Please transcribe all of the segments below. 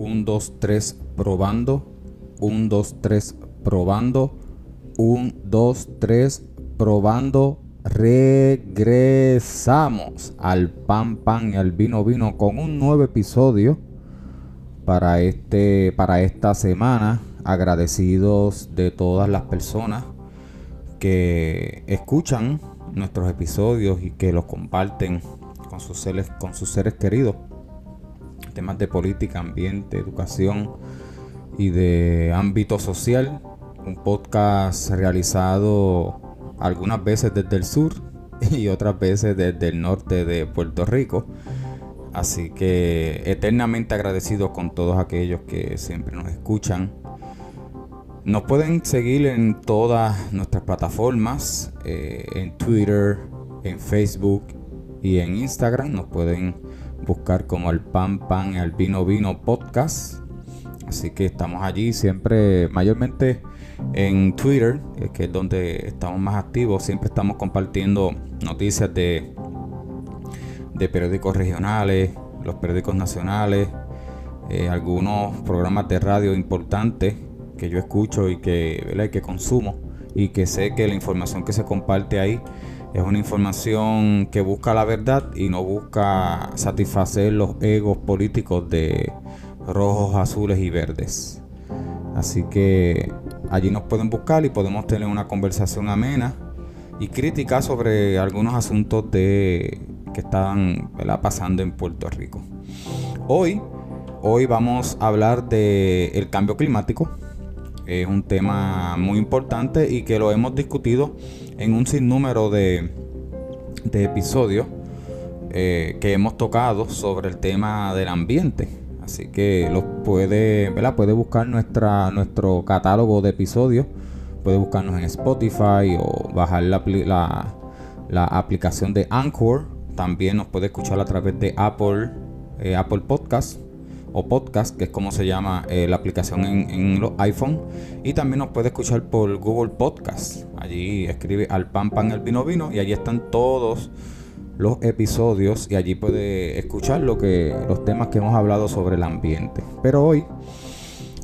1, 2, 3, probando. 1, 2, 3, probando. 1, 2, 3, probando. Regresamos al pan pan y al vino vino con un nuevo episodio para este para esta semana. Agradecidos de todas las personas que escuchan nuestros episodios y que los comparten con sus seres, con sus seres queridos. Temas de política, ambiente, educación y de ámbito social. Un podcast realizado algunas veces desde el sur y otras veces desde el norte de Puerto Rico. Así que eternamente agradecido con todos aquellos que siempre nos escuchan. Nos pueden seguir en todas nuestras plataformas, eh, en Twitter, en Facebook y en Instagram. Nos pueden buscar como el pan pan al vino vino podcast. Así que estamos allí siempre, mayormente en Twitter, que es donde estamos más activos. Siempre estamos compartiendo noticias de, de periódicos regionales, los periódicos nacionales, eh, algunos programas de radio importantes que yo escucho y que, que consumo y que sé que la información que se comparte ahí es una información que busca la verdad y no busca satisfacer los egos políticos de rojos, azules y verdes. Así que allí nos pueden buscar y podemos tener una conversación amena y crítica sobre algunos asuntos de, que están pasando en Puerto Rico. Hoy, hoy vamos a hablar del el cambio climático. Es un tema muy importante y que lo hemos discutido en un sinnúmero de, de episodios eh, que hemos tocado sobre el tema del ambiente. Así que los puede, puede buscar nuestra, nuestro catálogo de episodios. Puede buscarnos en Spotify o bajar la, la, aplicación de Anchor. También nos puede escuchar a través de Apple, eh, Apple Podcast o Podcast, que es como se llama eh, la aplicación en, los iPhone. Y también nos puede escuchar por Google Podcast. Allí escribe al pan pan el vino vino y allí están todos los episodios y allí puede escuchar lo que los temas que hemos hablado sobre el ambiente. Pero hoy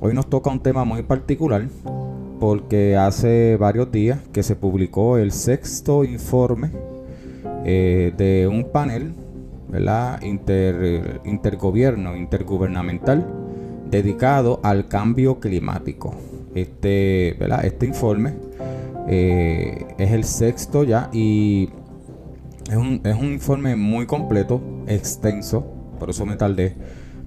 hoy nos toca un tema muy particular porque hace varios días que se publicó el sexto informe eh, de un panel ¿verdad? Inter, intergobierno, intergubernamental dedicado al cambio climático. Este, ¿verdad? este informe eh, es el sexto ya y es un, informe muy completo, extenso, por eso me tardé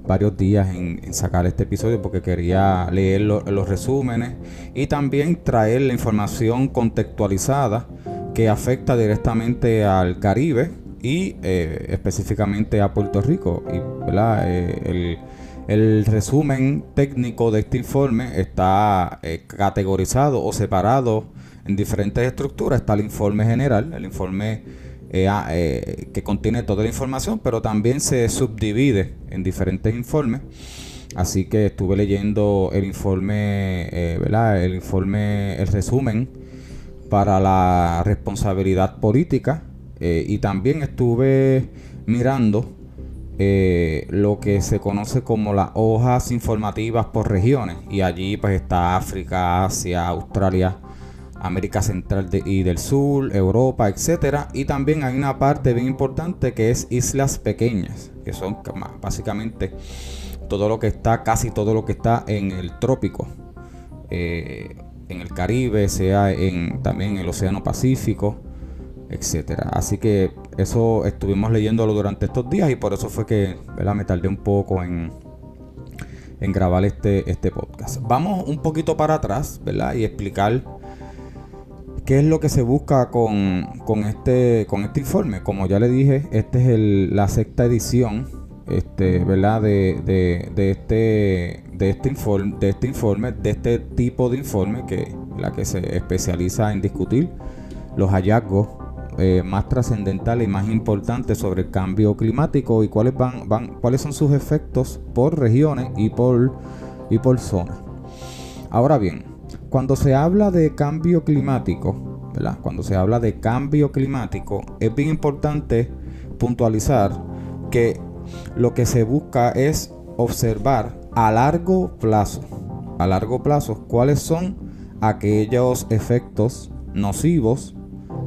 varios días en, sacar este episodio porque quería leer los resúmenes y también traer la información contextualizada que afecta directamente al Caribe y eh, específicamente a Puerto Rico. Y, eh, el, resumen técnico de este informe está eh, categorizado o separado en diferentes estructuras. Está el informe general, el informe que contiene toda la información, pero también se subdivide en diferentes informes. Así que estuve leyendo el informe. El informe, el resumen para la responsabilidad política y también estuve mirando lo que se conoce como las hojas informativas por regiones y allí pues está África, Asia, Australia, América Central y del Sur, Europa, etcétera. Y también hay una parte bien importante que es islas pequeñas, que son básicamente todo lo que está, casi todo lo que está en el trópico, eh, en el Caribe, sea en también en el Océano Pacífico, etcétera. Así que eso estuvimos leyéndolo durante estos días y por eso fue que me tardé un poco en, en grabar este, este podcast. Vamos un poquito para atrás, ¿verdad? Y explicar ¿Qué es lo que se busca con, este, con este informe? Como ya le dije, esta es el, la sexta edición este, ¿verdad? De, este, de, este informe, de este informe, de este tipo de informe que, la que se especializa en discutir los hallazgos eh, más trascendentales y más importantes sobre el cambio climático y cuáles van, van, cuáles son sus efectos por regiones y por, y por zonas. Ahora bien, cuando se habla de cambio climático, ¿verdad? Cuando se habla de cambio climático, es bien importante puntualizar que lo que se busca es observar a largo plazo, a largo plazo, cuáles son aquellos efectos nocivos,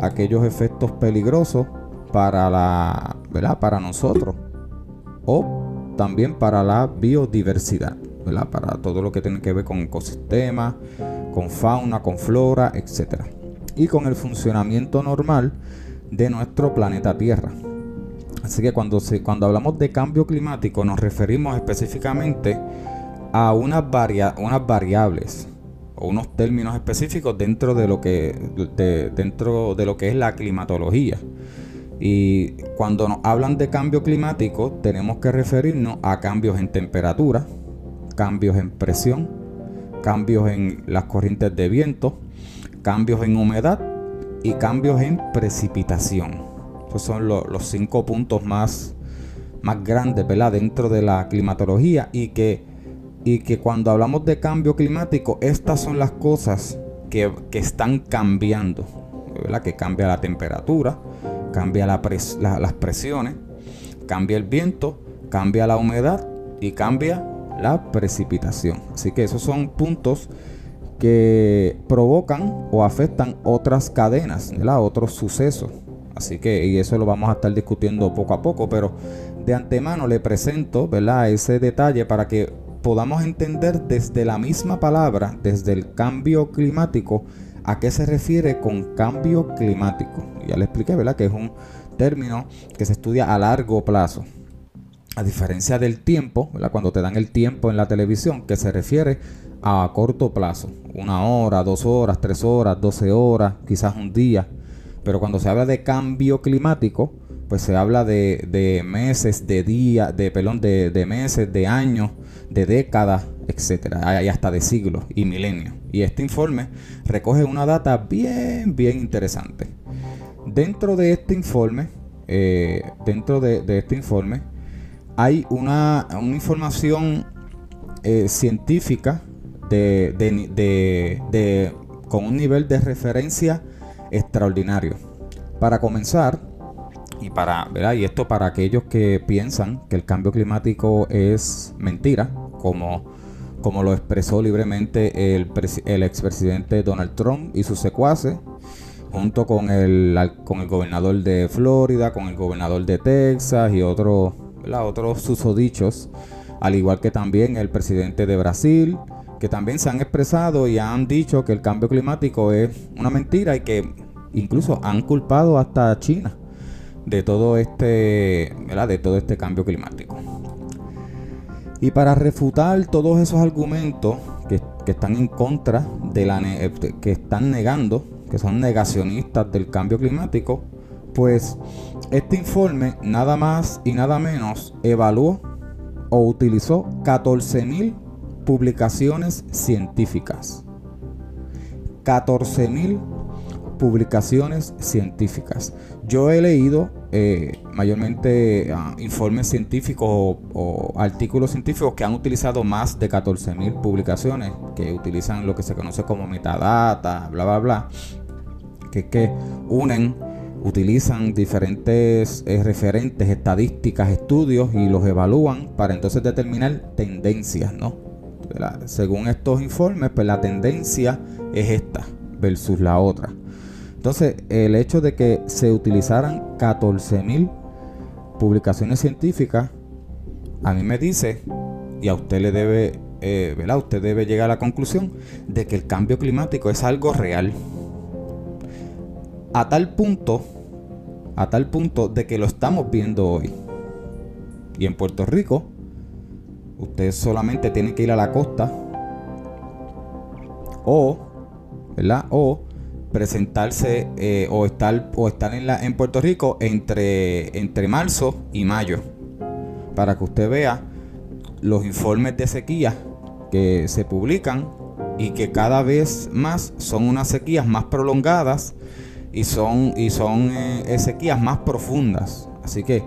aquellos efectos peligrosos para la, ¿verdad? Para nosotros o también para la biodiversidad, ¿verdad? Para todo lo que tiene que ver con ecosistemas, con fauna, con flora, etcétera. Y con el funcionamiento normal de nuestro planeta Tierra. Así que cuando, se, cuando hablamos de cambio climático nos referimos específicamente a unas, unas variables unos términos específicos dentro de lo que dentro de lo que es la climatología. Y cuando nos hablan de cambio climático, tenemos que referirnos a cambios en temperatura, cambios en presión, cambios en las corrientes de viento, cambios en humedad y cambios en precipitación. Esos son los cinco puntos más, más grandes dentro de la climatología y que, y que cuando hablamos de cambio climático, estas son las cosas que, están cambiando. Que cambia la temperatura, cambia la las presiones, cambia el viento, cambia la humedad y cambia la precipitación. Así que esos son puntos que provocan o afectan otras cadenas, otros sucesos. Así que, y eso lo vamos a estar discutiendo poco a poco, pero de antemano le presento, ¿verdad? Ese detalle para que podamos entender desde la misma palabra, desde el cambio climático, a qué se refiere con cambio climático. Ya le expliqué, ¿verdad? Que es un término que se estudia a largo plazo. A diferencia del tiempo, ¿verdad? Cuando te dan el tiempo en la televisión, que se refiere a corto plazo, una hora, dos horas, tres horas, doce horas, quizás un día. Pero cuando se habla de cambio climático, pues se habla de, meses, de días, de pelón, de, de, meses, de años, de décadas, etcétera, y hasta de siglos y milenios. Y este informe recoge una data bien, bien interesante. Dentro de este informe, eh, dentro de, este informe, hay una, información eh, científica de, con un nivel de referencia extraordinario. Para comenzar, y para, ¿verdad? Y esto para aquellos que piensan que el cambio climático es mentira, como, como lo expresó libremente el, el expresidente Donald Trump y sus secuaces, junto con el, con el gobernador de Florida, con el gobernador de Texas y otros, otros susodichos, al igual que también el presidente de Brasil, que también se han expresado y han dicho que el cambio climático es una mentira y que incluso han culpado hasta China de todo este, de todo este cambio climático. Y para refutar todos esos argumentos que, están en contra de la eh, que están negando, que son negacionistas del cambio climático, pues este informe nada más y nada menos evaluó o utilizó 14.000 publicaciones científicas. 14.000 publicaciones científicas. Yo he leído eh, mayormente ah, informes científicos o, artículos científicos que han utilizado más de 14.000 publicaciones, que utilizan lo que se conoce como metadata, bla, bla, bla, que, que unen, utilizan diferentes eh, referentes, estadísticas, estudios y los evalúan para entonces determinar tendencias, ¿no? según estos informes, pues la tendencia es esta versus la otra. Entonces, el hecho de que se utilizaran 14.000 publicaciones científicas, a mí me dice, y a usted le debe, eh, ¿verdad? Usted debe llegar a la conclusión de que el cambio climático es algo real. A tal punto, a tal punto de que lo estamos viendo hoy. Y en Puerto Rico, Usted solamente tiene que ir a la costa o, ¿verdad? O presentarse eh, o estar o estar en, la, en Puerto Rico entre, entre marzo y mayo para que usted vea los informes de sequía que se publican y que cada vez más son unas sequías más prolongadas y son y son eh, sequías más profundas así que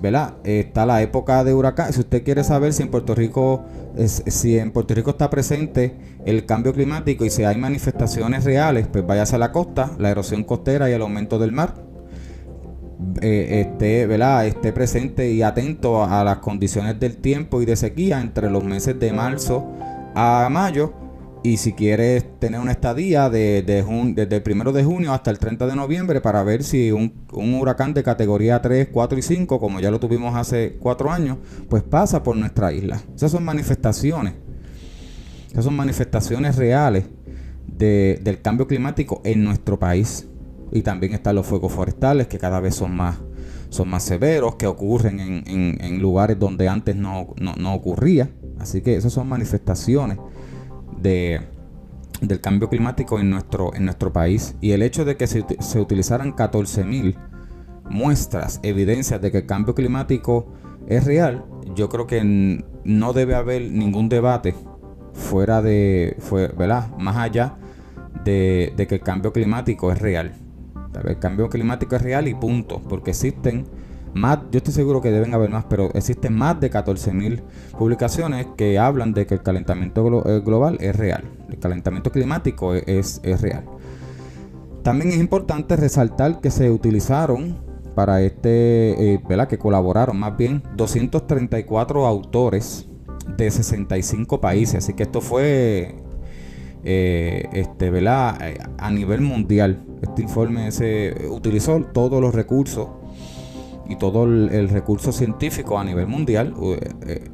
¿verdad? Está la época de huracán. Si usted quiere saber si en Puerto Rico si en Puerto Rico está presente el cambio climático y si hay manifestaciones reales, pues váyase a la costa, la erosión costera y el aumento del mar. eh, esté, ¿verdad? esté presente y atento a, las condiciones del tiempo y de sequía entre los meses de marzo a mayo. Y si quieres tener una estadía de, desde el primero de junio hasta el 30 de noviembre para ver si un, un, huracán de categoría 3, 4 y 5, como ya lo tuvimos hace 4 años, pues pasa por nuestra isla. Esas son manifestaciones. Esas son manifestaciones reales del cambio climático en nuestro país. Y también están los fuegos forestales que cada vez son más, son más severos, que ocurren en, lugares donde antes no, ocurría. Así que esas son manifestaciones de, del cambio climático en nuestro, en nuestro país. Y el hecho de que se, se utilizaran 14.000 muestras, evidencias de que el cambio climático es real, yo creo que no debe haber ningún debate fuera de, fue, ¿verdad? Más allá de, de, que el cambio climático es real. El cambio climático es real y punto, porque existen yo estoy seguro que deben haber más, pero existen más de 14.000 publicaciones que hablan de que el calentamiento eh, global es real. El calentamiento climático es, es real. También es importante resaltar que se utilizaron para este, eh, ¿verdad? Que colaboraron más bien 234 autores de 65 países. Así que esto fue eh, este, ¿verdad? a nivel mundial. Este informe se utilizó todos los recursos y todo el, recurso científico a nivel mundial. Eh,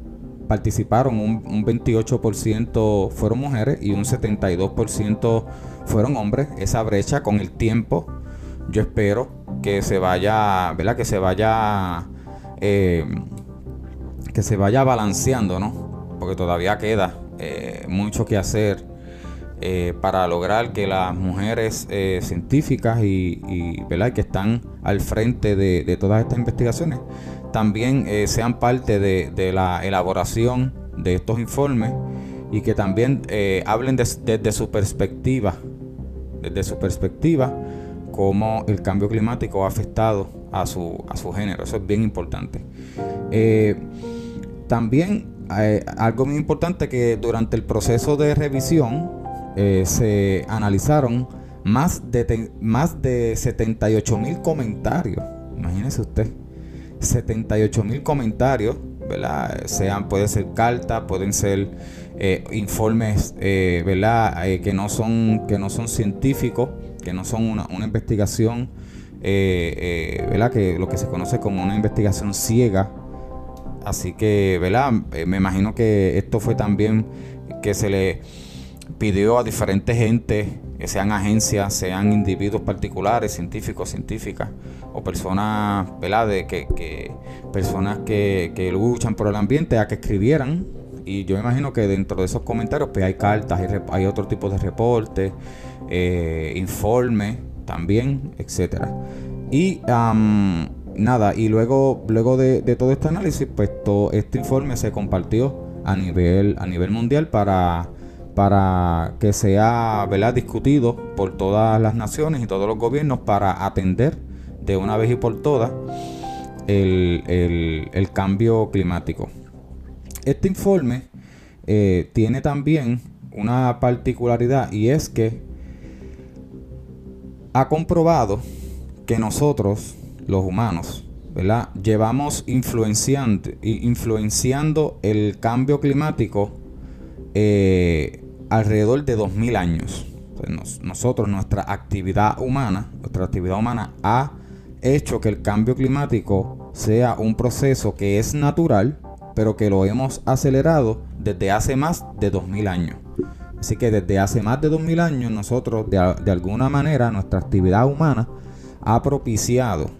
participaron un, un 28% fueron mujeres y un 72% fueron hombres. Esa brecha con el tiempo, yo espero que se vaya, ¿verdad? Que se vaya, eh, que se vaya balanceando, ¿no? Porque todavía queda eh, mucho que hacer eh, para lograr que las mujeres eh, científicas y, que están al frente de, todas estas investigaciones también eh, sean parte de, la elaboración de estos informes y que también hablen desde su perspectiva, desde su perspectiva, cómo el cambio climático ha afectado a su, a su género. Eso es bien importante. también algo muy importante que durante el proceso de revisión eh, se analizaron más de, más de 78 mil comentarios. Imagínese usted. 78 mil comentarios, ¿verdad? Sean, puede ser cartas, pueden ser eh, informes, eh, ¿verdad? que, no son, que no son científicos, que no son una, una investigación, ¿verdad? Que lo que se conoce como una investigación ciega. Así que, ¿verdad? me imagino que esto fue también que se le pidió a diferentes gente, que sean agencias, sean individuos particulares, científicos, científicas, o personas, ¿verdad? De que, personas que, luchan por el ambiente, a que escribieran. Y yo imagino que dentro de esos comentarios pues hay cartas, hay, otro tipo de reportes, eh, informes también, etcétera. Y nada, y luego, luego de, todo este análisis, pues todo este informe se compartió a nivel, a nivel mundial para para que sea ¿verdad? discutido por todas las naciones y todos los gobiernos para atender de una vez y por todas el, cambio climático. Este informe eh, tiene también una particularidad y es que ha comprobado que nosotros, los humanos, ¿verdad? llevamos influenciando el cambio climático eh, alrededor de 2000 años. nosotros, nuestra actividad humana, nuestra actividad humana ha hecho que el cambio climático sea un proceso que es natural, pero que lo hemos acelerado desde hace más de 2000 años. Así que desde hace más de 2000 años nosotros de, alguna manera nuestra actividad humana ha propiciado,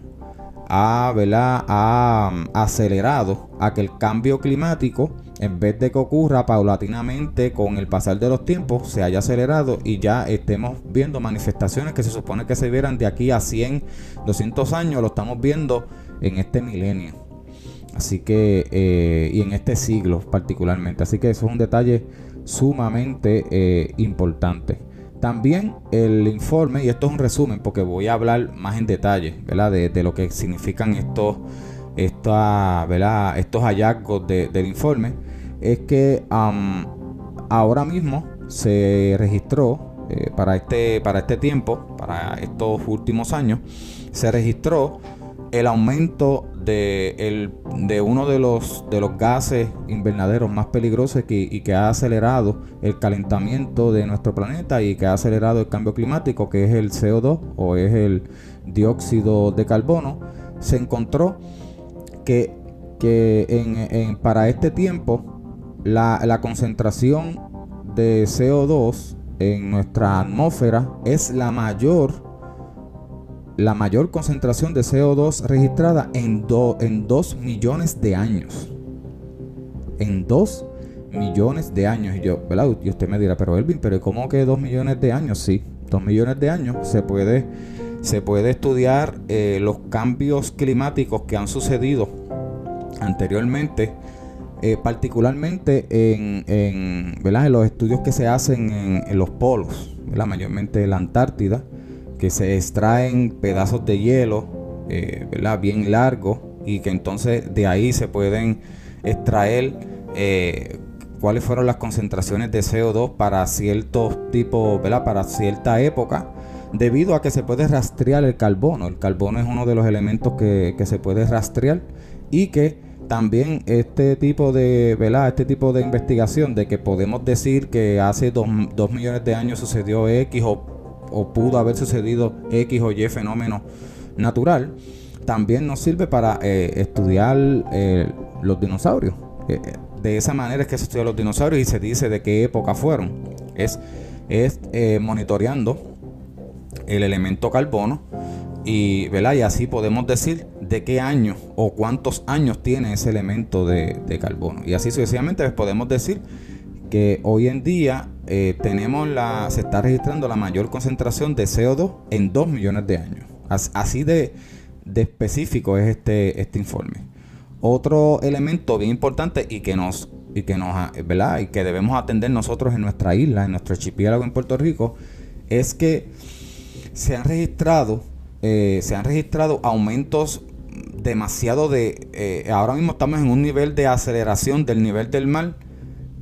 ha, ha mm, acelerado a que el cambio climático en vez de que ocurra paulatinamente con el pasar de los tiempos, se haya acelerado y ya estemos viendo manifestaciones que se supone que se vieran de aquí a 100, 200 años, lo estamos viendo en este milenio. Así que, eh, y en este siglo particularmente. Así que eso es un detalle sumamente eh, importante. También el informe, y esto es un resumen porque voy a hablar más en detalle, ¿verdad? De, lo que significan estos, ¿verdad? estos hallazgos del informe es que ahora mismo se registró eh, para, este, para este tiempo, para estos últimos años, se registró el aumento de, de uno de los, de los gases invernaderos más peligrosos y que ha acelerado el calentamiento de nuestro planeta y que ha acelerado el cambio climático, que es el CO2 o es el dióxido de carbono, se encontró que, que para este tiempo la, la concentración de CO2 en nuestra atmósfera es la mayor la mayor concentración de CO2 registrada en, en 2 millones de años. En 2 millones de años. Y yo, ¿verdad? Y usted me dirá, pero Elvin, pero ¿cómo que 2 millones de años? Sí, 2 millones de años se puede, se puede estudiar eh, los cambios climáticos que han sucedido anteriormente. Eh, particularmente en, en, ¿verdad? en los estudios que se hacen en, los polos, ¿verdad? mayormente en la Antártida, que se extraen pedazos de hielo, eh, Bien largos y que entonces de ahí se pueden extraer eh, cuáles fueron las concentraciones de CO2 para ciertos tipos, ¿verdad? Para cierta época, debido a que se puede rastrear el carbono. El carbono es uno de los elementos que, se puede rastrear y que también este tipo de, ¿verdad? Este tipo de investigación de que podemos decir que hace dos, dos millones de años sucedió X o pudo haber sucedido X o Y fenómeno natural, también nos sirve para eh, estudiar eh, los dinosaurios. Eh, de esa manera es que se estudian los dinosaurios y se dice de qué época fueron. Es, es monitoreando el elemento carbono y, y así podemos decir de qué año o cuántos años tiene ese elemento de, de carbono. Y así sucesivamente pues, podemos decir que hoy en día eh, tenemos la, se está registrando la mayor concentración de CO2 en 2 millones de años. así de, específico es este, este informe. Otro elemento bien importante y que nos y que nos ¿verdad? y que debemos atender nosotros en nuestra isla, en nuestro archipiélago en Puerto Rico, es que se han registrado eh, se han registrado aumentos demasiado de eh, ahora mismo estamos en un nivel de aceleración del nivel del mar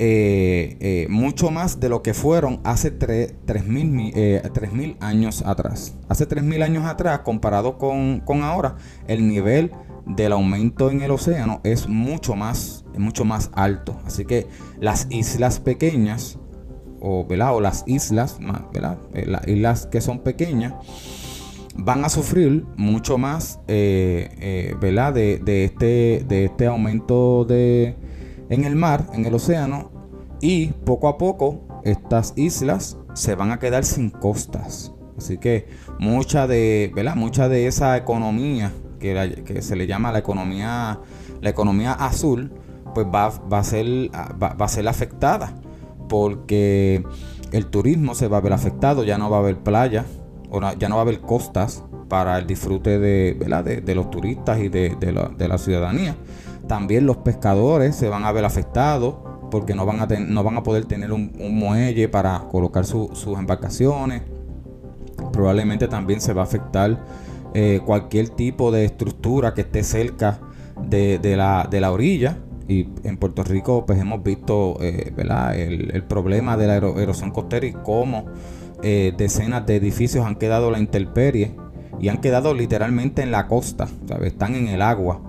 eh, eh, mucho más de lo que fueron hace 3.000 eh, años atrás. Hace 3.000 años atrás, comparado con, ahora, el nivel del aumento en el océano es mucho más, mucho más alto. Así que las islas pequeñas, o, las islas, las islas que son pequeñas, van a sufrir mucho más De, de, este, de este aumento de, en el mar, en el océano, y poco a poco estas islas se van a quedar sin costas. Así que mucha de, ¿verdad? Mucha de esa economía que, se le llama la economía, la economía azul, pues va, a ser, va, a ser afectada. Porque el turismo se va a ver afectado, ya no va a haber playa, ya no va a haber costas para el disfrute de, de, los turistas y de, la, de ciudadanía. También los pescadores se van a ver afectados porque no van a, no van a poder tener un, muelle para colocar sus embarcaciones. Probablemente también se va a afectar eh, cualquier tipo de estructura que esté cerca de, la, orilla. Y en Puerto Rico pues hemos visto eh, El, problema de la erosión costera y cómo eh, decenas de edificios han quedado a la intemperie y han quedado literalmente en la costa, están en el agua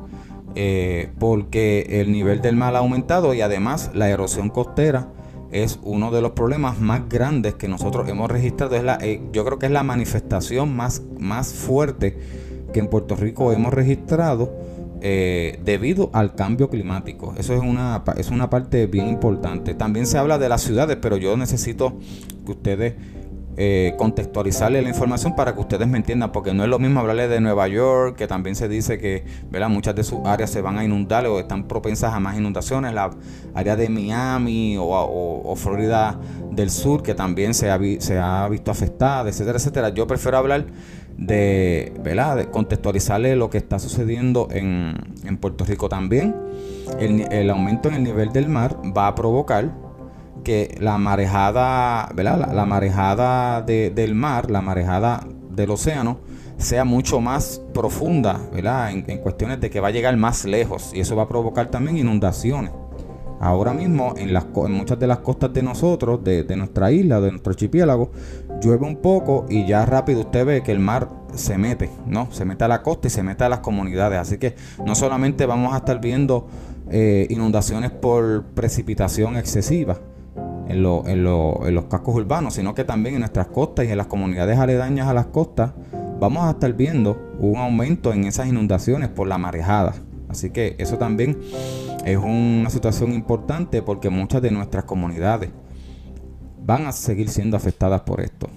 eh, porque el nivel del mar ha aumentado y además la erosión costera es uno de los problemas más grandes que nosotros hemos registrado. Eh, yo creo que es la manifestación más, más fuerte que en Puerto Rico hemos registrado debido al cambio climático. Eso es una, es una parte bien importante. También se habla de las ciudades, pero yo necesito que ustedes eh, contextualizarle la información para que ustedes me entiendan, porque no es lo mismo hablarle de Nueva York, que también se dice que ¿verdad? muchas de sus áreas se van a inundar o están propensas a más inundaciones, la área de Miami o, Florida del Sur, que también se ha, visto afectada, etcétera, etcétera. Yo prefiero hablar de, ¿verdad? contextualizarle lo que está sucediendo en, Puerto Rico también. El aumento en el nivel del mar va a provocar que la marejada, ¿verdad? La, marejada del mar, la marejada del océano, sea mucho más profunda, ¿verdad? En, cuestiones de que va a llegar más lejos y eso va a provocar también inundaciones. Ahora mismo en, muchas de las costas de nosotros, de, nuestra isla, de nuestro archipiélago, llueve un poco y ya rápido usted ve que el mar se mete, ¿no? Se mete a la costa y se mete a las comunidades. Así que no solamente vamos a estar viendo eh, inundaciones por precipitación excesiva en, en, en los cascos urbanos, sino que también en nuestras costas y en las comunidades aledañas a las costas vamos a estar viendo un aumento en esas inundaciones por la marejada. Así que eso también es una situación importante porque muchas de nuestras comunidades van a seguir siendo afectadas por esto.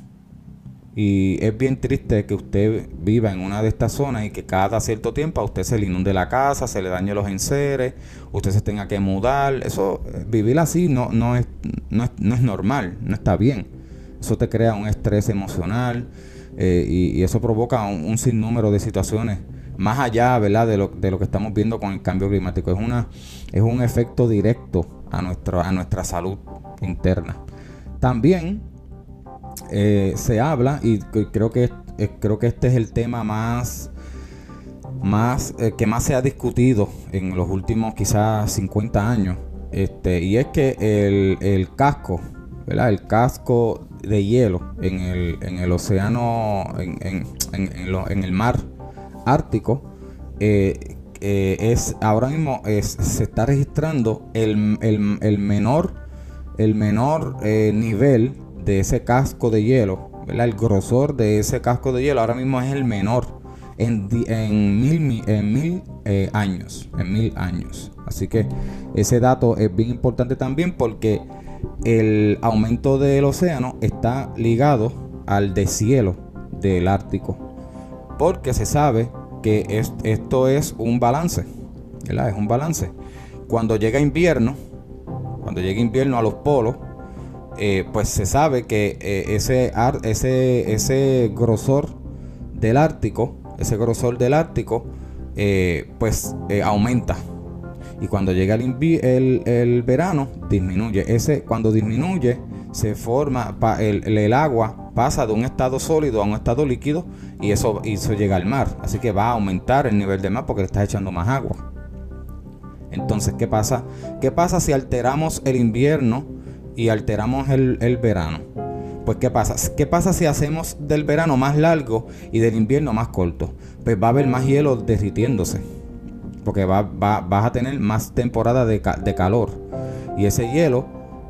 Y es bien triste que usted viva en una de estas zonas y que cada cierto tiempo a usted se le inunde la casa, se le dañe los enseres, usted se tenga que mudar. Eso, eh, vivir así no, no, es, no, es, normal, no está bien. Eso te crea un estrés emocional eh, y, eso provoca un, sinnúmero de situaciones más allá ¿verdad? De, lo, de lo que estamos viendo con el cambio climático. Es, una, es un efecto directo a, nuestro, a nuestra salud interna. También eh, se habla, y creo que, eh, creo que este es el tema más, más eh, que más se ha discutido en los últimos quizás 50 años, este, y es que el, casco, ¿verdad? el casco de hielo en el, en el océano, en, en, en, el mar ártico, es ahora mismo se está registrando el, el menor el menor nivel de ese casco de hielo, el grosor de ese casco de hielo ahora mismo es el menor en, mil, en mil eh, años, en mil años. Así que ese dato es bien importante también porque el aumento del océano está ligado al deshielo del Ártico. Porque se sabe que esto es un balance, Es un balance. Cuando llega invierno, cuando llegue invierno a los polos, eh, pues se sabe que eh, ese, ese, ese grosor del Ártico, ese grosor del Ártico, eh, pues aumenta. Y cuando llega el, el, verano, disminuye. Ese, cuando disminuye, se forma, el, el, agua pasa de un estado sólido a un estado líquido y eso, y eso llega al mar. Así que va a aumentar el nivel del mar porque le estás echando más agua. Entonces, ¿qué pasa? ¿Qué pasa si alteramos el invierno y alteramos el, verano? Pues ¿qué pasa? ¿Qué pasa si hacemos del verano más largo y del invierno más corto? Pues va a haber más hielo derritiéndose. Porque va, vas a tener más temporada de, calor. Y ese hielo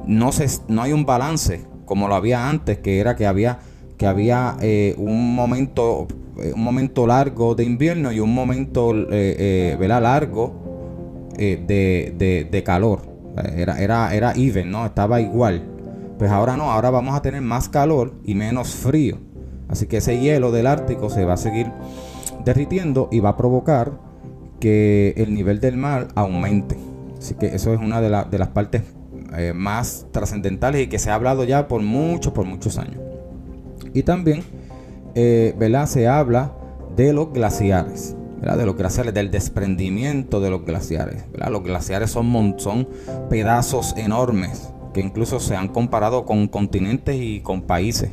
no, se, no hay un balance como lo había antes, que era que había, que había eh, un momento eh, un momento largo de invierno y un momento eh, eh largo eh, de, calor. Era, era, era even, ¿no? Estaba igual. Pues ahora no, ahora vamos a tener más calor y menos frío. Así que ese hielo del Ártico se va a seguir derritiendo y va a provocar que el nivel del mar aumente. Así que eso es una de, las partes eh, más trascendentales y que se ha hablado ya por muchos, por muchos años. Y también, eh. Se habla de los glaciares de los glaciares, del desprendimiento de los glaciares. Los glaciares son, son pedazos enormes que incluso se han comparado con continentes y con países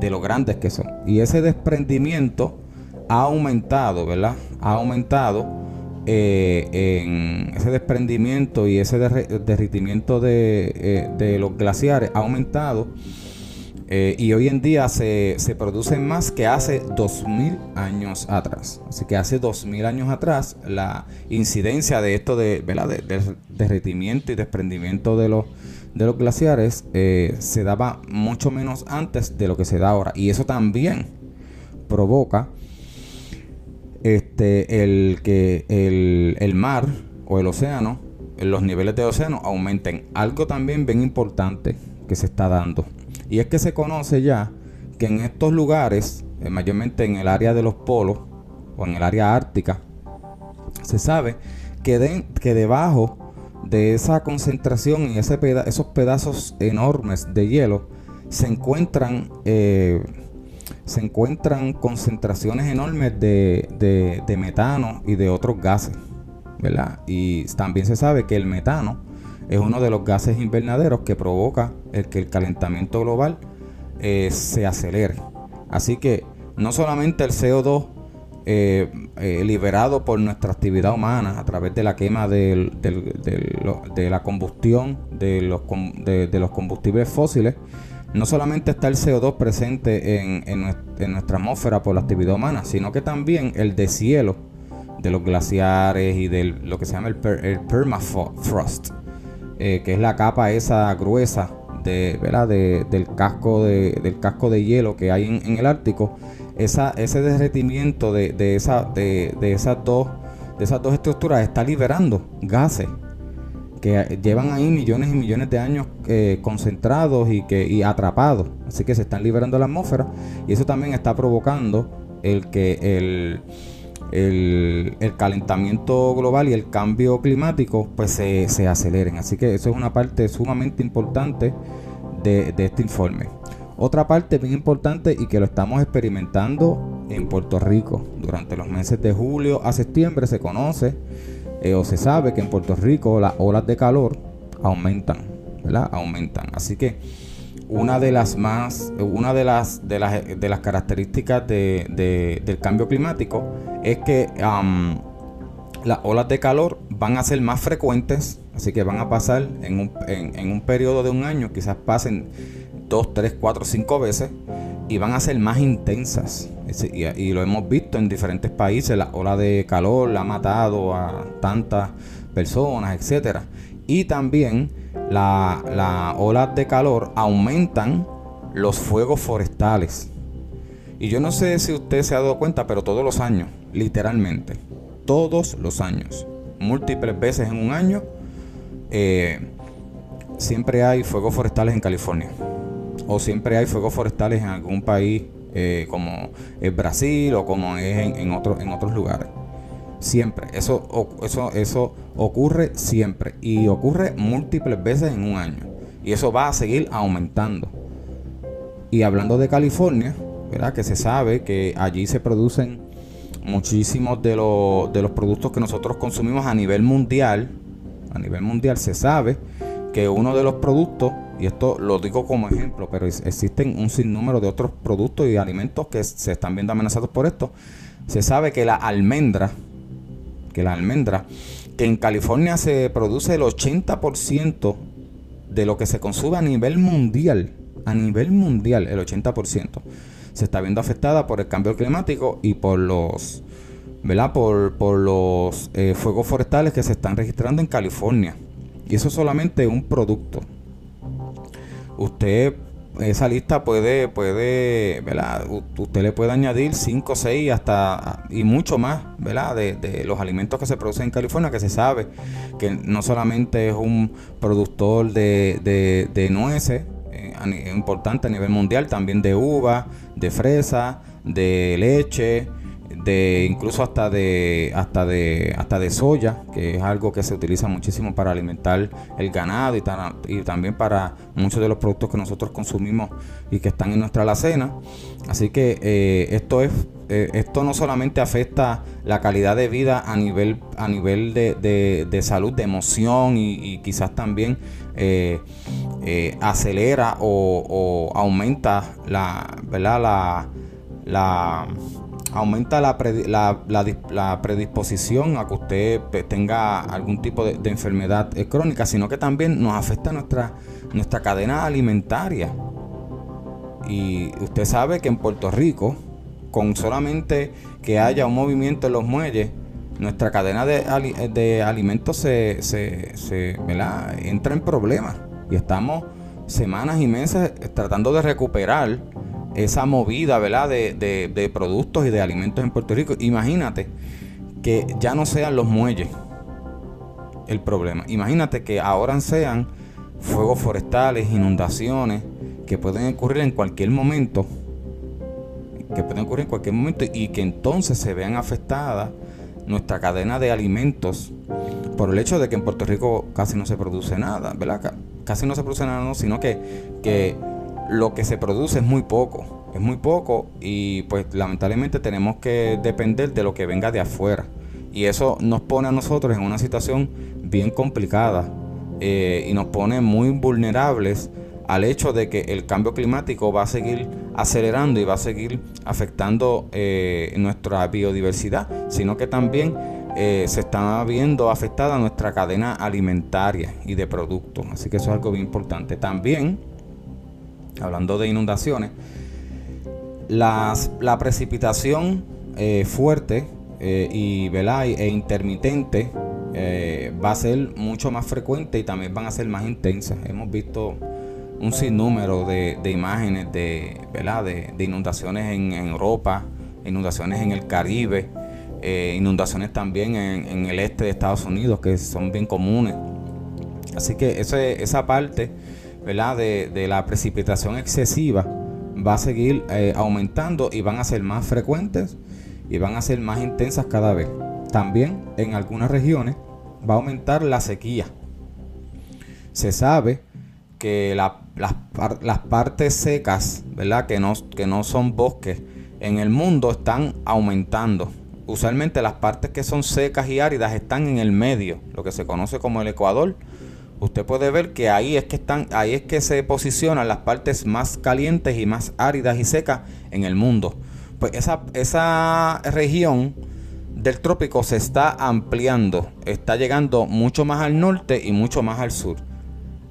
de lo grandes que son. Y ese desprendimiento ha aumentado, ¿verdad? Ha aumentado eh, en ese desprendimiento y ese derritimiento de, eh, de los glaciares ha aumentado eh, y hoy en día se, se, producen más que hace 2000 años atrás. Así que hace 2000 años atrás la incidencia de esto de, de, derretimiento y desprendimiento de los, de los glaciares eh, se daba mucho menos antes de lo que se da ahora. Y eso también provoca este, el que el, el mar o el océano, los niveles de océano aumenten. Algo también bien importante que se está dando y es que se conoce ya que en estos lugares, eh, mayormente en el área de los polos o en el área ártica, se sabe que, que debajo de esa concentración y ese esos pedazos enormes de hielo se encuentran eh, se encuentran concentraciones enormes de, de, metano y de otros gases, ¿verdad? Y también se sabe que el metano es uno de los gases invernaderos que provoca el que el calentamiento global eh, se acelere. Así que no solamente el CO2 eh, eh, liberado por nuestra actividad humana a través de la quema de la combustión de los, de, los combustibles fósiles, no solamente está el CO2 presente en, nuestra atmósfera por la actividad humana, sino que también el deshielo de los glaciares y de lo que se llama el, permafrost, eh, que es la capa esa gruesa de, del, casco de, del casco de hielo que hay en, el Ártico, esa, ese derretimiento de, esa, de, esas dos, de esas dos estructuras está liberando gases que llevan ahí millones y millones de años eh, concentrados y, que, atrapados. Así que se están liberando a la atmósfera y eso también está provocando el que el, el, calentamiento global y el cambio climático pues se, aceleren. Así que eso es una parte sumamente importante de, de este informe. Otra parte bien importante y que lo estamos experimentando en Puerto Rico durante los meses de julio a septiembre se conoce eh, o se sabe que en Puerto Rico las olas de calor aumentan, ¿verdad? Aumentan. Así que una de las más, una de las, de las, de las características del cambio climático es que las olas de calor van a ser más frecuentes, así que van a pasar en un, en un periodo de un año, quizás pasen dos, tres, cuatro, cinco veces y van a ser más intensas. Y, lo hemos visto en diferentes países, la ola de calor la ha matado a tantas personas, etcétera. Y también las la olas de calor aumentan los fuegos forestales. Y yo no sé si usted se ha dado cuenta, pero todos los años, literalmente, todos los años, múltiples veces en un año, eh, siempre hay fuegos forestales en California o siempre hay fuegos forestales en algún país eh, como Brasil o como es en, en, en otros lugares. Siempre, eso, eso, eso ocurre siempre y ocurre múltiples veces en un año. Y eso va a seguir aumentando. Y hablando de California, ¿verdad? que se sabe que allí se producen muchísimos de, los, de los productos que nosotros consumimos a nivel mundial. A nivel mundial se sabe que uno de los productos y esto lo digo como ejemplo, pero existen un sinnúmero de otros productos y alimentos que se están viendo amenazados por esto. Se sabe que la almendra, que la almendra, que en California se produce el 80% de lo que se consume a nivel mundial, a nivel mundial, el 80%, se está viendo afectada por el cambio climático y por los, ¿verdad? Por, por los eh, fuegos forestales que se están registrando en California. Y eso es solamente un producto usted esa lista puede, puede, ¿verdad? Usted le puede añadir 5, 6 hasta y mucho más, ¿verdad? De, los alimentos que se producen en California, que se sabe que no solamente es un productor de, de, nueces, eh, importante a nivel mundial, también de uva, de fresa, de leche, incluso hasta de hasta de hasta de soya que es algo que se utiliza muchísimo para alimentar el ganado y, y también para muchos de los productos que nosotros consumimos y que están en nuestra alacena. Así que eh, esto es eh, esto no solamente afecta la calidad de vida a nivel a nivel de, de, salud de emoción y, quizás también eh, acelera o, o, aumenta la verdad la la aumenta la, la, predisposición a que usted tenga algún tipo de, enfermedad crónica, sino que también nos afecta nuestra, nuestra cadena alimentaria. Y usted sabe que en Puerto Rico, con solamente que haya un movimiento en los muelles, nuestra cadena de, de alimentos se, se, se entra en problemas. Y estamos semanas y meses tratando de recuperar esa movida, ¿verdad? De, de, productos y de alimentos en Puerto Rico. Imagínate que ya no sean los muelles el problema. Imagínate que ahora sean fuegos forestales, inundaciones, que pueden ocurrir en cualquier momento, que pueden ocurrir en cualquier momento y que entonces se vean afectadas nuestra cadena de alimentos por el hecho de que en Puerto Rico casi no se produce nada, ¿verdad? Casi no se produce nada, no, sino que, que lo que se produce es muy poco. Es muy poco y pues lamentablemente tenemos que depender de lo que venga de afuera. Y eso nos pone a nosotros en una situación bien complicada eh, y nos pone muy vulnerables al hecho de que el cambio climático va a seguir acelerando y va a seguir afectando eh, nuestra biodiversidad, sino que también eh, se está viendo afectada nuestra cadena alimentaria y de productos. Así que eso es algo bien importante. También hablando de inundaciones, las, la precipitación eh, fuerte eh, y e intermitente eh, va a ser mucho más frecuente y también van a ser más intensas. Hemos visto un sinnúmero de, imágenes de, de, inundaciones en, Europa, inundaciones en el Caribe, inundaciones también en, el este de Estados Unidos que son bien comunes. Así que esa parte de, la precipitación excesiva va a seguir eh, aumentando y van a ser más frecuentes y van a ser más intensas cada vez. También en algunas regiones va a aumentar la sequía. Se sabe que las partes secas, ¿verdad? Que no, que no son bosques, en el mundo están aumentando. Usualmente las partes que son secas y áridas están en el medio, lo que se conoce como el Ecuador usted puede ver que ahí es que están, ahí es que se posicionan las partes más calientes y más áridas y secas en el mundo. Pues esa, esa región del trópico se está ampliando, está llegando mucho más al norte y mucho más al sur.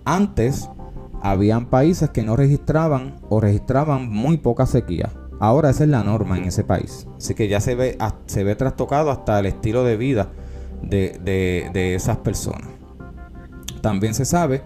Antes habían países que no registraban o registraban muy poca sequía. Ahora esa es la norma en ese país. Así que ya se ve, se ve trastocado hasta el estilo de vida de, de esas personas. También se sabe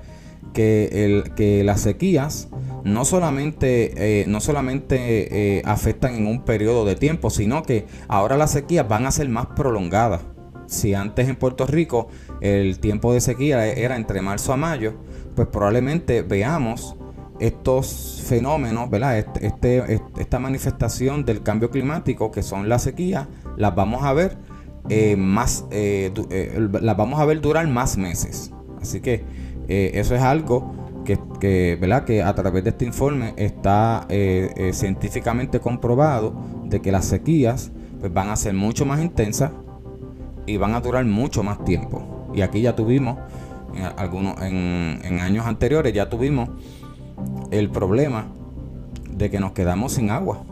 que, las sequías no solamente, eh, no solamente eh, afectan en un periodo de tiempo, sino que ahora las sequías van a ser más prolongadas. Si antes en Puerto Rico el tiempo de sequía era entre marzo a mayo, pues probablemente veamos estos fenómenos, ¿verdad? Este, este esta manifestación del cambio climático que son las sequías, las vamos a ver eh, más, las vamos a ver durar más meses. Así que eh, eso es algo que, ¿verdad? que a través de este informe está eh, eh, científicamente comprobado de que las sequías pues, van a ser mucho más intensas y van a durar mucho más tiempo. Y aquí ya tuvimos, en, algunos, en, años anteriores, ya tuvimos el problema de que nos quedamos sin agua.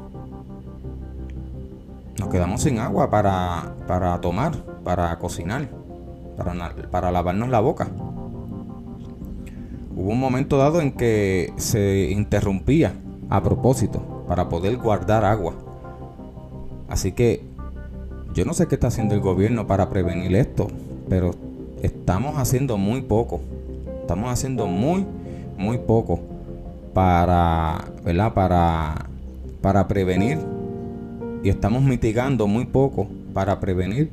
Nos quedamos sin agua para, para tomar, para cocinar, para, para lavarnos la boca hubo un momento dado en que se interrumpía a propósito para poder guardar agua. Así que yo no sé qué está haciendo el gobierno para prevenir esto, pero estamos haciendo muy poco. Estamos haciendo muy, muy poco para, ¿verdad? Para, para prevenir y estamos mitigando muy poco para prevenir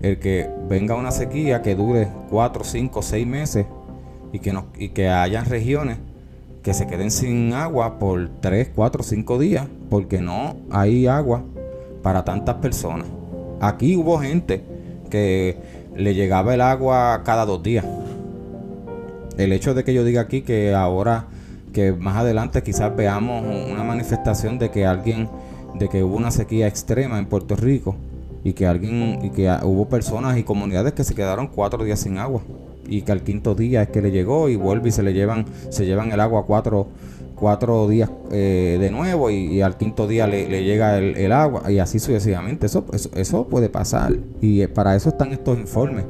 el que venga una sequía que dure 4, 5, 6 meses y que, no, y que hayan regiones que se queden sin agua por 3, 4, 5 días porque no hay agua para tantas personas. Aquí hubo gente que le llegaba el agua cada dos días. El hecho de que yo diga aquí que ahora, que más adelante quizás veamos una manifestación de que alguien, de que hubo una sequía extrema en Puerto Rico y que alguien, y que hubo personas y comunidades que se quedaron cuatro días sin agua y que al quinto día es que le llegó y vuelve y se le llevan, se llevan el agua cuatro, cuatro días eh, de nuevo y, al quinto día le, llega el, agua y así sucesivamente. Eso, eso, puede pasar y eh, para eso están estos informes,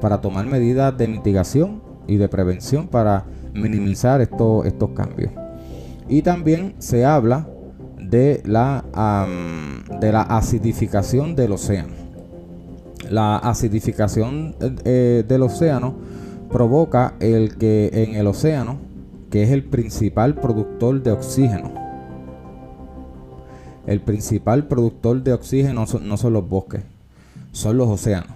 para tomar medidas de mitigación y de prevención para minimizar estos, estos cambios. Y también se habla de la, de la acidificación del océano la acidificación eh, del océano provoca el que en el océano, que es el principal productor de oxígeno, el principal productor de oxígeno no son los bosques, son los océanos.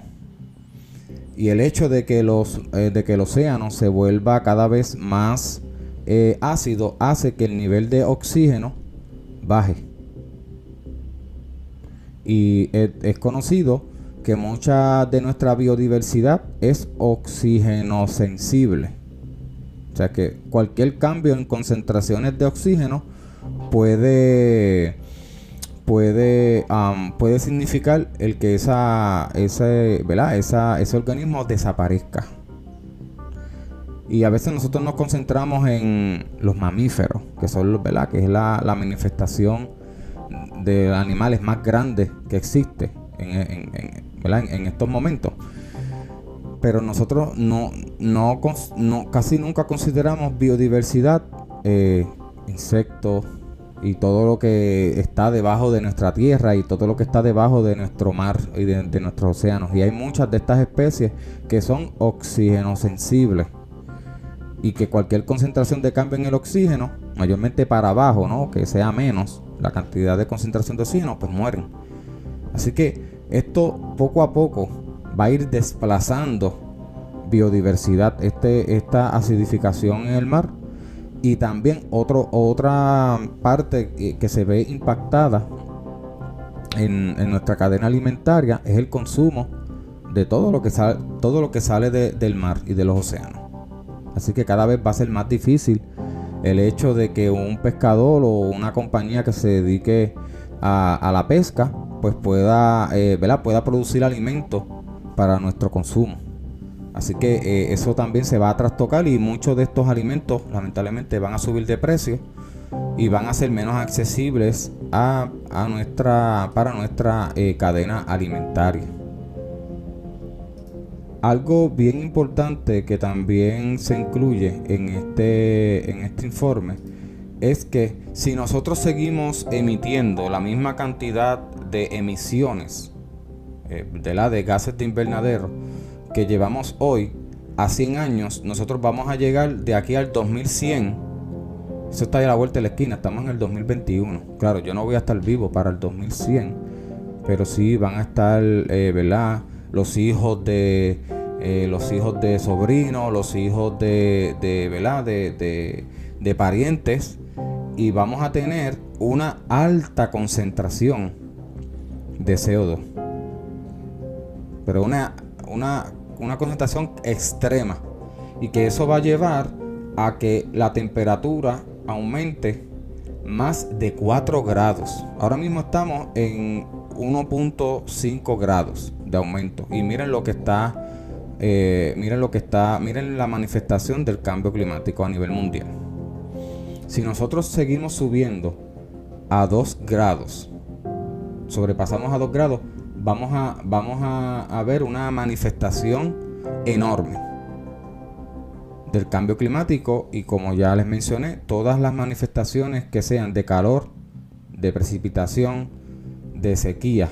Y el hecho de que, los, eh, de que el océano se vuelva cada vez más eh, ácido hace que el nivel de oxígeno baje. Y es conocido mucha de nuestra biodiversidad es oxígeno sensible. O sea que cualquier cambio en concentraciones de oxígeno puede puede puede significar el que esa ese. Esa, ese organismo desaparezca. Y a veces nosotros nos concentramos en los mamíferos, que son los. Que es la, la manifestación de animales más grandes que existe estos momentos. Pero nosotros no, no, casi nunca consideramos biodiversidad eh, insectos y todo lo que está debajo de nuestra tierra y todo lo que está debajo de nuestro mar y de, de nuestros océanos. Y hay muchas de estas especies que son oxígeno sensibles y que cualquier concentración de cambio en el oxígeno, mayormente para abajo, ¿no? que sea menos la cantidad de concentración de oxígeno, pues mueren. Así que esto poco a poco va a ir desplazando biodiversidad, este, esta acidificación en el mar y también otro, otra parte que se ve impactada en, nuestra cadena alimentaria es el consumo de todo lo que sale, todo lo que sale del mar y de los océanos. Así que cada vez va a ser más difícil el hecho de que un pescador o una compañía que se dedique a, la pesca pues pueda, eh, pueda producir alimentos para nuestro consumo. Así que eh, eso también se va a trastocar y muchos de estos alimentos lamentablemente van a subir de precio y van a ser menos accesibles a, nuestra, para nuestra eh, cadena alimentaria. Algo bien importante que también se incluye en este, en este informe es que si nosotros seguimos emitiendo la misma cantidad de emisiones eh, de la de gases de invernadero, que llevamos hoy a 100 años, nosotros vamos a llegar de aquí al 2100. Eso está a la vuelta de la esquina, estamos en el 2021. Claro, yo no voy a estar vivo para el 2100, pero sí van a estar, eh. Los hijos de eh, los hijos de sobrinos, los hijos de, de. De, de, de parientes y vamos a tener una alta concentración de CO2. Pero una, una una concentración extrema y que eso va a llevar a que la temperatura aumente más de 4 grados. Ahora mismo estamos en 1.5 grados de aumento y miren lo que está eh, miren lo que está miren la manifestación del cambio climático a nivel mundial. Si nosotros seguimos subiendo a 2 grados, sobrepasamos a 2 grados, vamos a, vamos a, ver una manifestación enorme del cambio climático y como ya les mencioné, todas las manifestaciones que sean de calor, de precipitación, de sequía,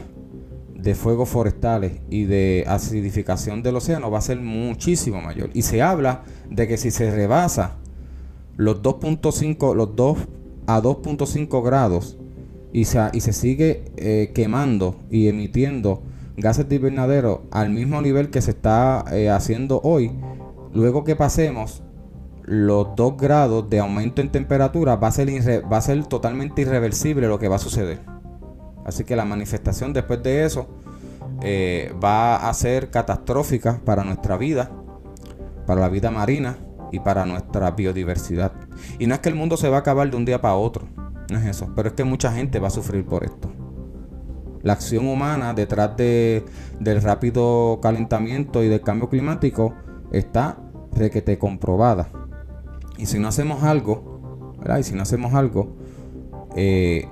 de fuegos forestales y de acidificación del océano va a ser muchísimo mayor. Y se habla de que si se rebasa los 2.5, los 2 a 2.5 grados y se, sigue eh, quemando y emitiendo gases de invernadero al mismo nivel que se está eh, haciendo hoy, luego que pasemos los 2 grados de aumento en temperatura, va a, ser va a ser totalmente irreversible lo que va a suceder. Así que la manifestación después de eso eh, va a ser catastrófica para nuestra vida, para la vida marina y para nuestra biodiversidad. Y no es que el mundo se va a acabar de un día para otro. No es eso, pero es que mucha gente va a sufrir por esto. La acción humana detrás de, del rápido calentamiento y del cambio climático está requete comprobada. Y si no hacemos algo, ¿verdad? Y si no hacemos algo, eh,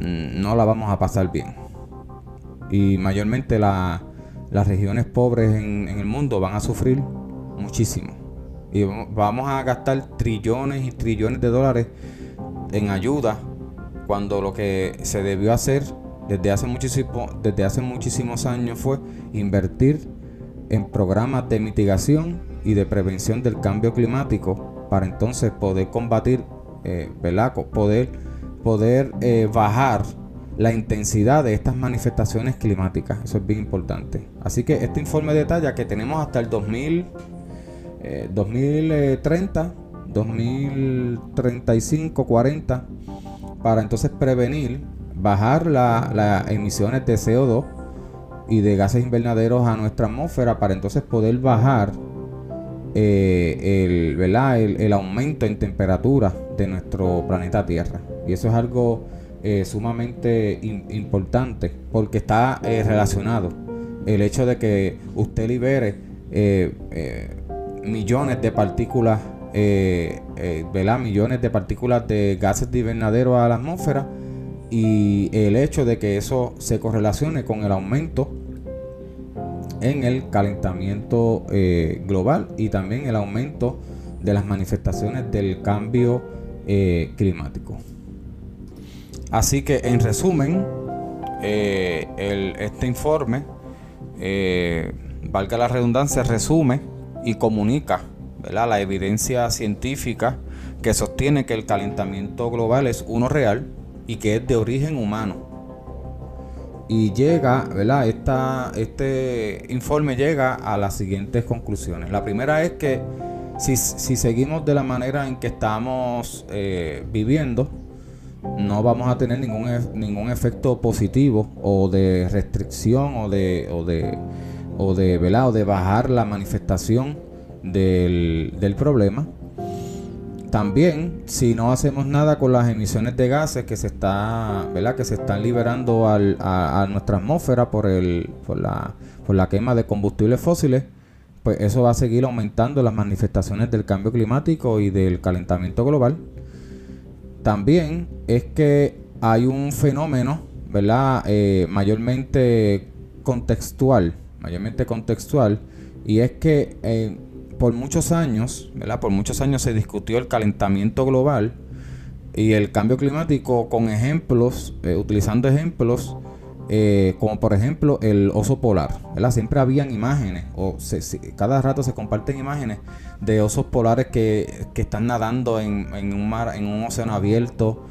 no la vamos a pasar bien. Y mayormente las regiones pobres en el mundo van a sufrir muchísimo. Y vamos a gastar trillones y trillones de dólares en ayuda cuando lo que se debió hacer desde hace, muchísimo, desde hace muchísimos años fue invertir en programas de mitigación y de prevención del cambio climático para entonces poder combatir, eh, poder, poder eh, bajar la intensidad de estas manifestaciones climáticas. Eso es bien importante. Así que este informe detalla que tenemos hasta el 2000, 2030 2035, 40, para entonces prevenir, bajar las emisiones de CO2 y de gases invernaderos a nuestra atmósfera, para entonces poder bajar eh, el, El, aumento en temperatura de nuestro planeta Tierra. Y eso es algo eh, sumamente importante porque está eh, relacionado. El hecho de que usted libere millones de partículas eh, eh millones de partículas de gases de invernadero a la atmósfera y el hecho de que eso se correlacione con el aumento en el calentamiento eh, global y también el aumento de las manifestaciones del cambio eh, climático. Así que en resumen, este informe, valga la redundancia, resume y comunica la evidencia científica que sostiene que el calentamiento global es uno real y que es de origen humano. Y llega, ¿verdad? Esta, este informe llega a las siguientes conclusiones. La primera es que si, seguimos de la manera en que estamos eh, viviendo, no vamos a tener ningún, ningún efecto positivo o de restricción o de, o de, o de, o de bajar la manifestación del, del problema. También, si no hacemos nada con las emisiones de gases que se está, ¿verdad? que se están liberando a, nuestra atmósfera por el, por la, por la quema de combustibles fósiles, pues eso va a seguir aumentando las manifestaciones del cambio climático y del calentamiento global. También es que hay un fenómeno, ¿verdad? Eh, mayormente contextual, mayormente contextual, y es que eh, por muchos años, ¿verdad? Por muchos años se discutió el calentamiento global y el cambio climático con ejemplos, eh, utilizando ejemplos eh, como por ejemplo el oso polar, ¿verdad? Siempre habían imágenes, o cada rato se comparten imágenes de osos polares que, están nadando en, un mar, en un océano abierto,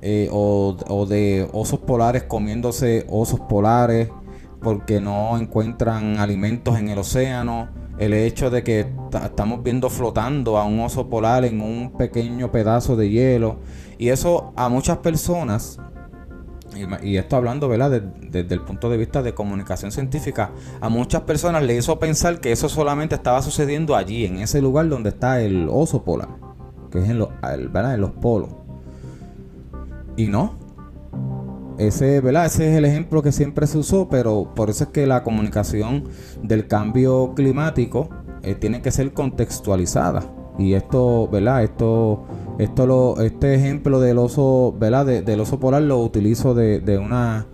eh, o, o de osos polares comiéndose osos polares porque no encuentran alimentos en el océano el hecho de que estamos viendo flotando a un oso polar en un pequeño pedazo de hielo. Y eso a muchas personas, y, esto hablando ¿verdad? desde el punto de vista de comunicación científica, a muchas personas le hizo pensar que eso solamente estaba sucediendo allí, en ese lugar donde está el oso polar, que es en los polos. Y no, ese, ¿verdad? Ese es el ejemplo que siempre se usó, pero por eso es que la comunicación del cambio climático eh, tiene que ser contextualizada. Y esto, ¿verdad? Esto, esto lo, este ejemplo del oso, ¿verdad? del oso polar lo utilizo de, una,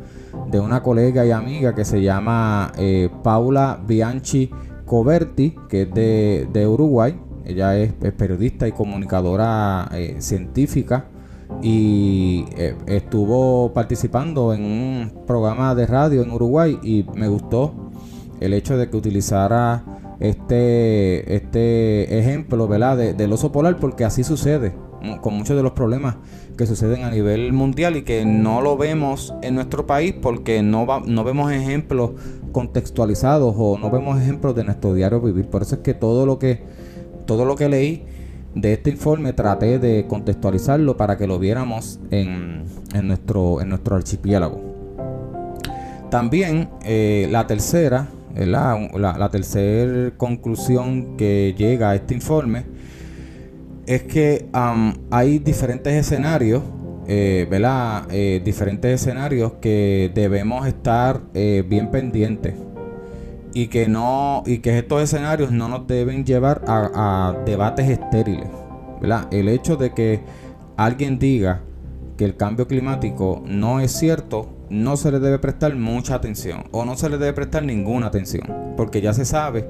de una colega y amiga que se llama eh, Paula Bianchi Coberti, que es de, Uruguay. Ella es, periodista y comunicadora eh, científica y eh, estuvo participando en un programa de radio en Uruguay y me gustó el hecho de que utilizara este, este ejemplo ¿verdad? del oso polar porque así sucede con muchos de los problemas que suceden a nivel mundial y que no lo vemos en nuestro país porque no, no vemos ejemplos contextualizados o no vemos ejemplos de nuestro diario vivir. Por eso es que todo lo que, todo lo que leí de este informe traté de contextualizarlo para que lo viéramos en, nuestro, en nuestro archipiélago. También eh, la tercera, la, la, tercera conclusión que llega a este informe es que hay diferentes escenarios, eh, eh, diferentes escenarios que debemos estar bien pendientes y que no y que estos escenarios no nos deben llevar a, debates estériles el hecho de que alguien diga que el cambio climático no es cierto no se le debe prestar mucha atención o no se le debe prestar ninguna atención porque ya se sabe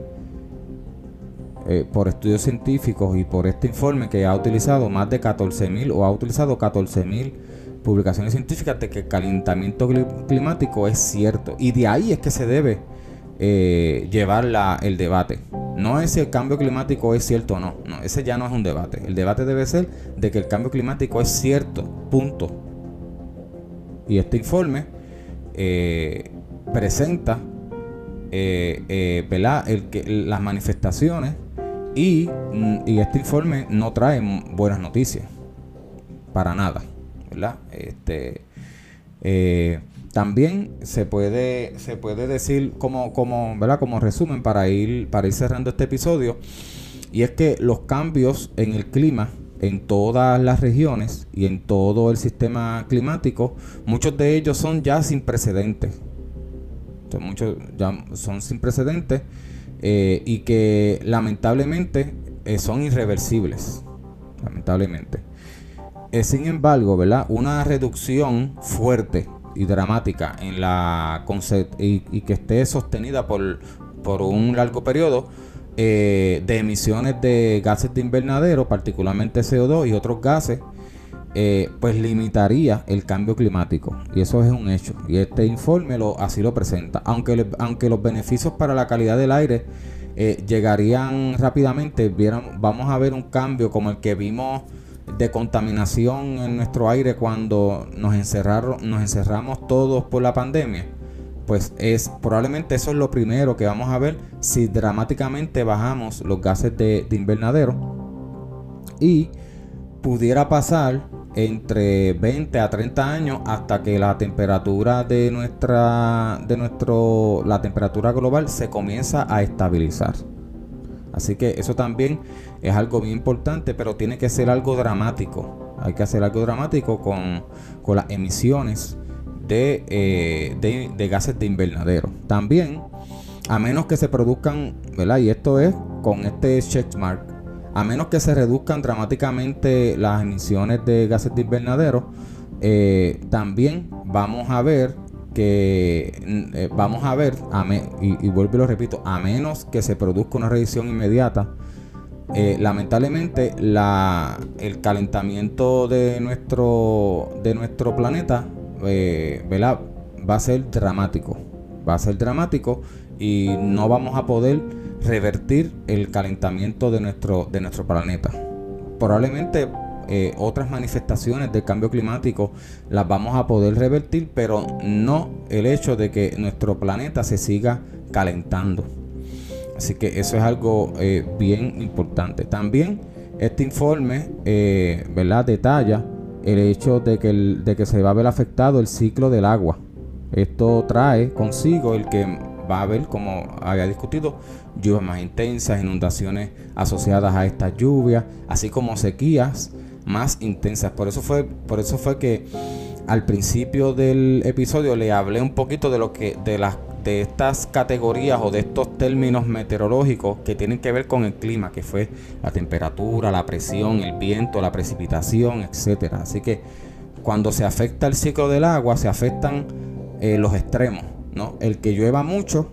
eh, por estudios científicos y por este informe que ha utilizado más de 14.000 o ha utilizado 14.000 publicaciones científicas de que el calentamiento climático es cierto y de ahí es que se debe eh, llevar el debate. No es si el cambio climático es cierto o no. No, ese ya no es un debate. El debate debe ser de que el cambio climático es cierto. Punto. Y este informe eh, presenta eh, eh el que, las manifestaciones y, mm, y, este informe no trae buenas noticias. Para nada. Este. También se puede, se puede decir como, como, ¿verdad? como resumen para ir, para ir cerrando este episodio, y es que los cambios en el clima en todas las regiones y en todo el sistema climático, muchos de ellos son ya sin precedentes. muchos ya son sin precedentes eh, y que lamentablemente eh, son irreversibles. Lamentablemente. Eh, sin embargo, ¿verdad? Una reducción fuerte y dramática en la y, y, que esté sostenida por, por un largo periodo de emisiones de gases de invernadero, particularmente CO2 y otros gases, pues limitaría el cambio climático. Y eso es un hecho. Y este informe lo, así lo presenta. Aunque, aunque los beneficios para la calidad del aire llegarían rápidamente, vamos a ver un cambio como el que vimos de contaminación en nuestro aire cuando nos encerraron, nos encerramos todos por la pandemia, pues es probablemente eso es lo primero que vamos a ver si dramáticamente bajamos los gases de, invernadero y pudiera pasar entre 20 a 30 años hasta que la temperatura de nuestra de nuestro la temperatura global se comienza a estabilizar. Así que eso también es algo bien importante, pero tiene que ser algo dramático. Hay que hacer algo dramático con, las emisiones eh, de, de, gases de invernadero. También, a menos que se produzcan, ¿verdad? Y esto es con este checkmark, a menos que se reduzcan dramáticamente las emisiones de gases de invernadero, eh, también vamos a ver que eh, vamos a ver, y, y, vuelvo y lo repito, a menos que se produzca una revisión inmediata, eh, lamentablemente la, el calentamiento de nuestro, de nuestro planeta eh, va a ser dramático. Va a ser dramático y no vamos a poder revertir el calentamiento de nuestro, de nuestro planeta. Probablemente eh, otras manifestaciones del cambio climático las vamos a poder revertir, pero no el hecho de que nuestro planeta se siga calentando. Así que eso es algo eh, bien importante. También este informe eh, ¿verdad? detalla el hecho de que, de que se va a ver afectado el ciclo del agua. Esto trae consigo el que va a haber, como había discutido, lluvias más intensas, inundaciones asociadas a estas lluvias, así como sequías más intensas. Por eso fue, por eso fue que al principio del episodio le hablé un poquito de lo que, de las de estas categorías o de estos términos meteorológicos que tienen que ver con el clima, que fue la temperatura, la presión, el viento, la precipitación, etcétera. Así que cuando se afecta el ciclo del agua, se afectan eh, los extremos, ¿no? El que llueva mucho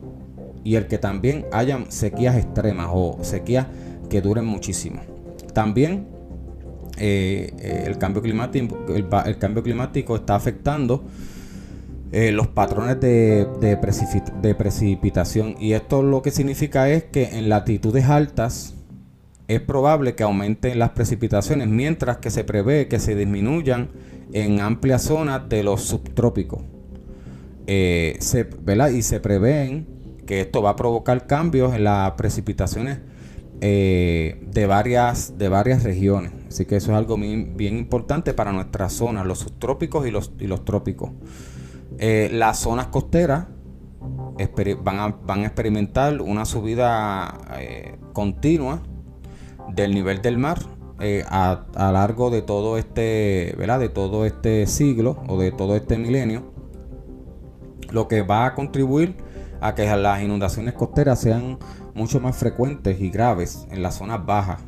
y el que también hayan sequías extremas o sequías que duren muchísimo. También eh, eh, el, cambio climático, está afectando eh, los patrones de, de, precipitación. Y esto lo que significa es que en latitudes altas es probable que aumenten las precipitaciones, mientras que se prevé que se disminuyan en amplias zonas de los subtrópicos. se, Y se prevén que esto va a provocar cambios en las precipitaciones eh, de, varias, de varias regiones. Así que eso es algo bien, importante para nuestras zonas, los subtrópicos y los, y los trópicos. Eh, las zonas costeras van a, van a experimentar una subida eh, continua del nivel del mar a, a, largo de todo este. De todo este siglo o de todo este milenio, lo que va a contribuir a que las inundaciones costeras sean mucho más frecuentes y graves en las zonas bajas.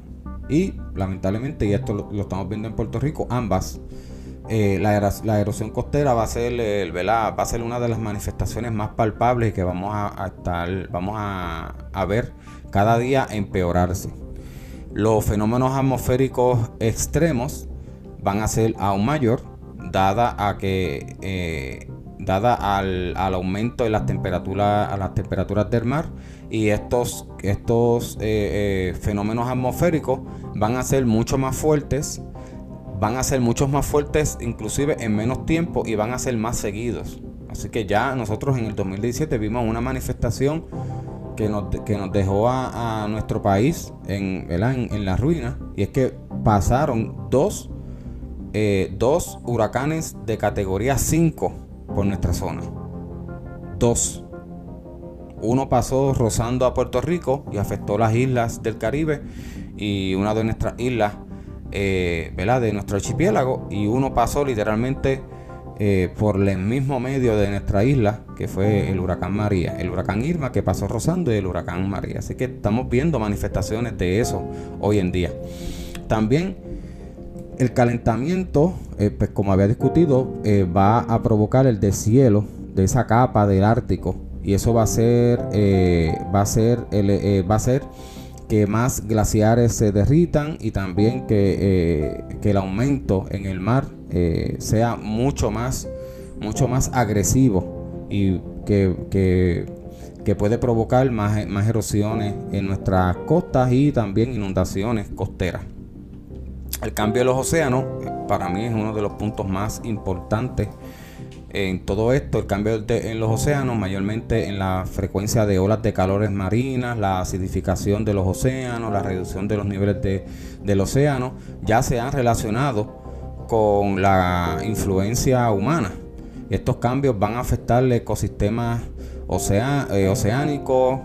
Y lamentablemente, y esto lo, estamos viendo en Puerto Rico, ambas, eh, la, erosión costera va a ser va a ser una de las manifestaciones más palpables que vamos a, estar, vamos a, ver cada día empeorarse. Los fenómenos atmosféricos extremos van a ser aún mayor, dada a que eh, dada al, aumento de las temperaturas, a las temperaturas del mar y estos, estos eh, eh, fenómenos atmosféricos van a ser mucho más fuertes, van a ser mucho más fuertes inclusive en menos tiempo y van a ser más seguidos. Así que ya nosotros en el 2017 vimos una manifestación que nos, que nos dejó a, nuestro país en, en, la ruina y es que pasaron dos, eh, dos huracanes de categoría 5 por nuestra zona. Dos uno pasó rozando a Puerto Rico y afectó las islas del Caribe y una de nuestras islas, eh, ¿verdad? De nuestro archipiélago. Y uno pasó literalmente eh, por el mismo medio de nuestra isla, que fue el huracán María. El huracán Irma que pasó rozando y el huracán María. Así que estamos viendo manifestaciones de eso hoy en día. También el calentamiento, eh, pues como había discutido, va a provocar el deshielo de esa capa del Ártico y eso va a ser eh, va a ser eh, va a ser que más glaciares se derritan y también que, eh, el aumento en el mar sea mucho más, mucho más agresivo y que, puede provocar más, más erosiones en nuestras costas y también inundaciones costeras. El cambio de los océanos para mí es uno de los puntos más importantes en todo esto, el cambio en los océanos, mayormente en la frecuencia de olas de calores marinas, la acidificación de los océanos, la reducción de los niveles de, del océano, ya se han relacionado con la influencia humana. Estos cambios van a afectar el ecosistema eh, oceánico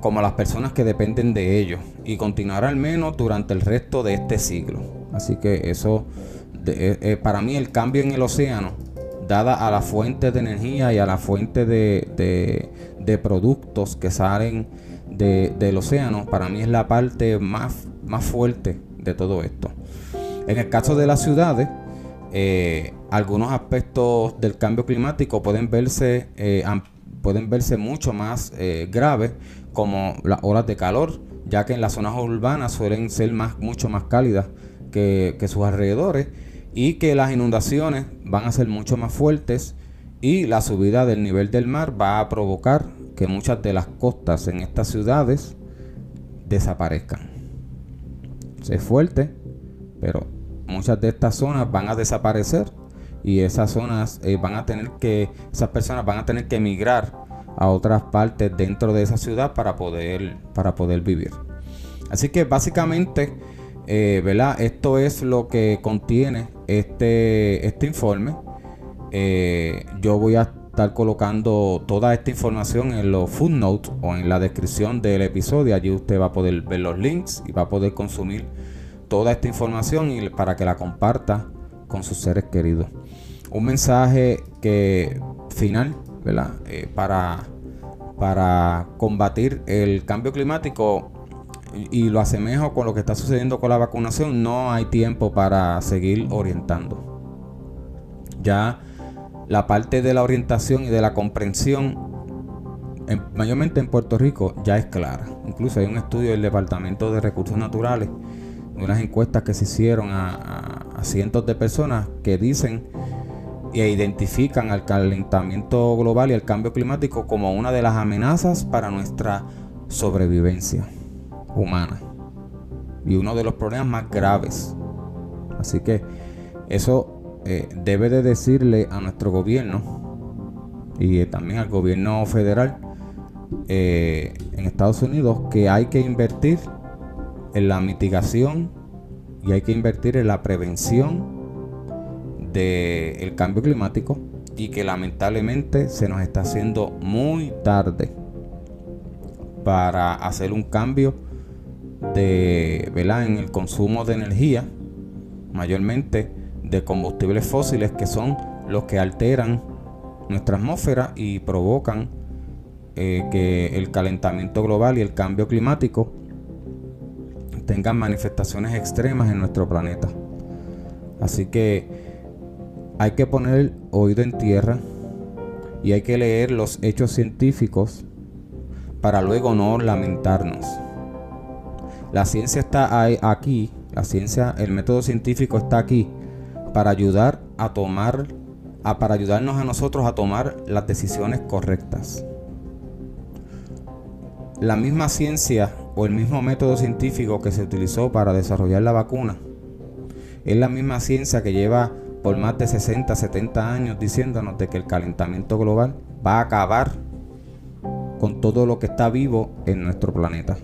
como las personas que dependen de ellos y continuará al menos durante el resto de este siglo. Así que eso, eh, eh, para mí el cambio en el océano dada a la fuente de energía y a la fuente de, productos que salen del océano, para mí es la parte más, más fuerte de todo esto. En el caso de las ciudades, eh, algunos aspectos del cambio climático pueden verse, eh, pueden verse mucho más eh, graves, como las horas de calor, ya que en las zonas urbanas suelen ser más, mucho más cálidas que sus alrededores y que las inundaciones van a ser mucho más fuertes y la subida del nivel del mar va a provocar que muchas de las costas en estas ciudades desaparezcan. Es fuerte, pero muchas de estas zonas van a desaparecer y esas zonas eh, van a tener que, esas personas van a tener que emigrar a otras partes dentro de esa ciudad para poder, para poder vivir. Así que básicamente eh, ¿verdad? Esto es lo que contiene este, este informe. Eh, yo voy a estar colocando toda esta información en los footnotes o en la descripción del episodio. Allí usted va a poder ver los links y va a poder consumir toda esta información y para que la comparta con sus seres queridos. Un mensaje que final, ¿verdad? Eh, para, para combatir el cambio climático y lo asemejo con lo que está sucediendo con la vacunación, no hay tiempo para seguir orientando. Ya la parte de la orientación y de la comprensión, mayormente en Puerto Rico, ya es clara. Incluso hay un estudio del Departamento de Recursos Naturales, unas encuestas que se hicieron a, cientos de personas que dicen e identifican al calentamiento global y el cambio climático como una de las amenazas para nuestra sobrevivencia humana y uno de los problemas más graves. Así que eso eh, debe de decirle a nuestro gobierno y eh, también al gobierno federal eh, en Estados Unidos que hay que invertir en la mitigación y hay que invertir en la prevención del cambio climático y que lamentablemente se nos está haciendo muy tarde para hacer un cambio de, en el consumo de energía, mayormente de combustibles fósiles que son los que alteran nuestra atmósfera y provocan eh, que el calentamiento global y el cambio climático tengan manifestaciones extremas en nuestro planeta. Así que hay que poner oído en tierra y hay que leer los hechos científicos para luego no lamentarnos. La ciencia está aquí, la ciencia, el método científico está aquí para ayudar a tomar, a, para ayudarnos a nosotros a tomar las decisiones correctas. La misma ciencia o el mismo método científico que se utilizó para desarrollar la vacuna es la misma ciencia que lleva por más de 60, 70 años diciéndonos de que el calentamiento global va a acabar con todo lo que está vivo en nuestro planeta.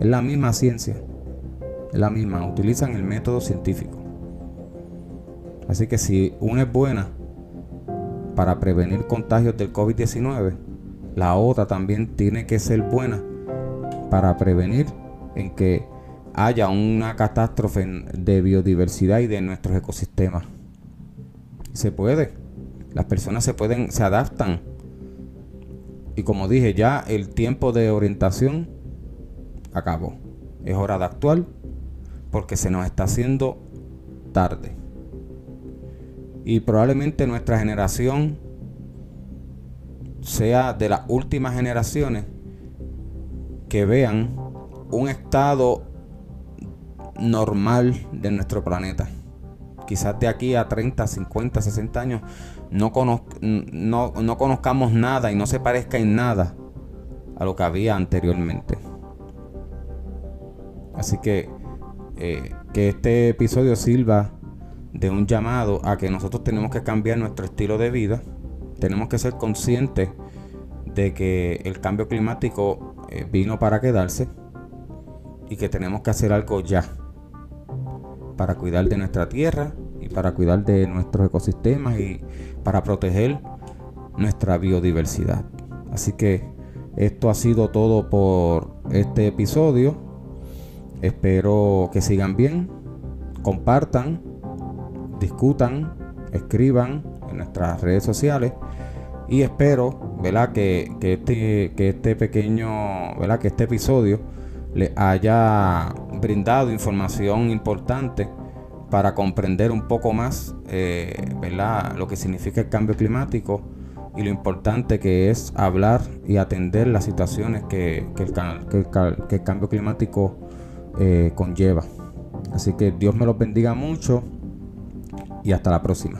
Es la misma ciencia. Es la misma. Utilizan el método científico. Así que si una es buena para prevenir contagios del COVID-19, la otra también tiene que ser buena para prevenir en que haya una catástrofe de biodiversidad y de nuestros ecosistemas. Se puede. Las personas se pueden, se adaptan. Y como dije, ya el tiempo de orientación acabó. Es hora de actuar porque se nos está haciendo tarde. Y probablemente nuestra generación sea de las últimas generaciones que vean un estado normal de nuestro planeta. Quizás de aquí a 30, 50, 60 años no, no, conozcamos nada y no se parezca en nada a lo que había anteriormente. Así que eh, que este episodio sirva de un llamado a que nosotros tenemos que cambiar nuestro estilo de vida. Tenemos que ser conscientes de que el cambio climático eh, vino para quedarse y que tenemos que hacer algo ya para cuidar de nuestra tierra y para cuidar de nuestros ecosistemas y para proteger nuestra biodiversidad. Así que esto ha sido todo por este episodio. Espero que sigan bien, compartan, discutan, escriban en nuestras redes sociales y espero ¿verdad? Que, este, que este pequeño, ¿verdad? que este episodio le haya brindado información importante para comprender un poco más eh, ¿verdad? lo que significa el cambio climático y lo importante que es hablar y atender las situaciones que, que el, cambio climático eh, conlleva. Así que Dios me los bendiga mucho y hasta la próxima.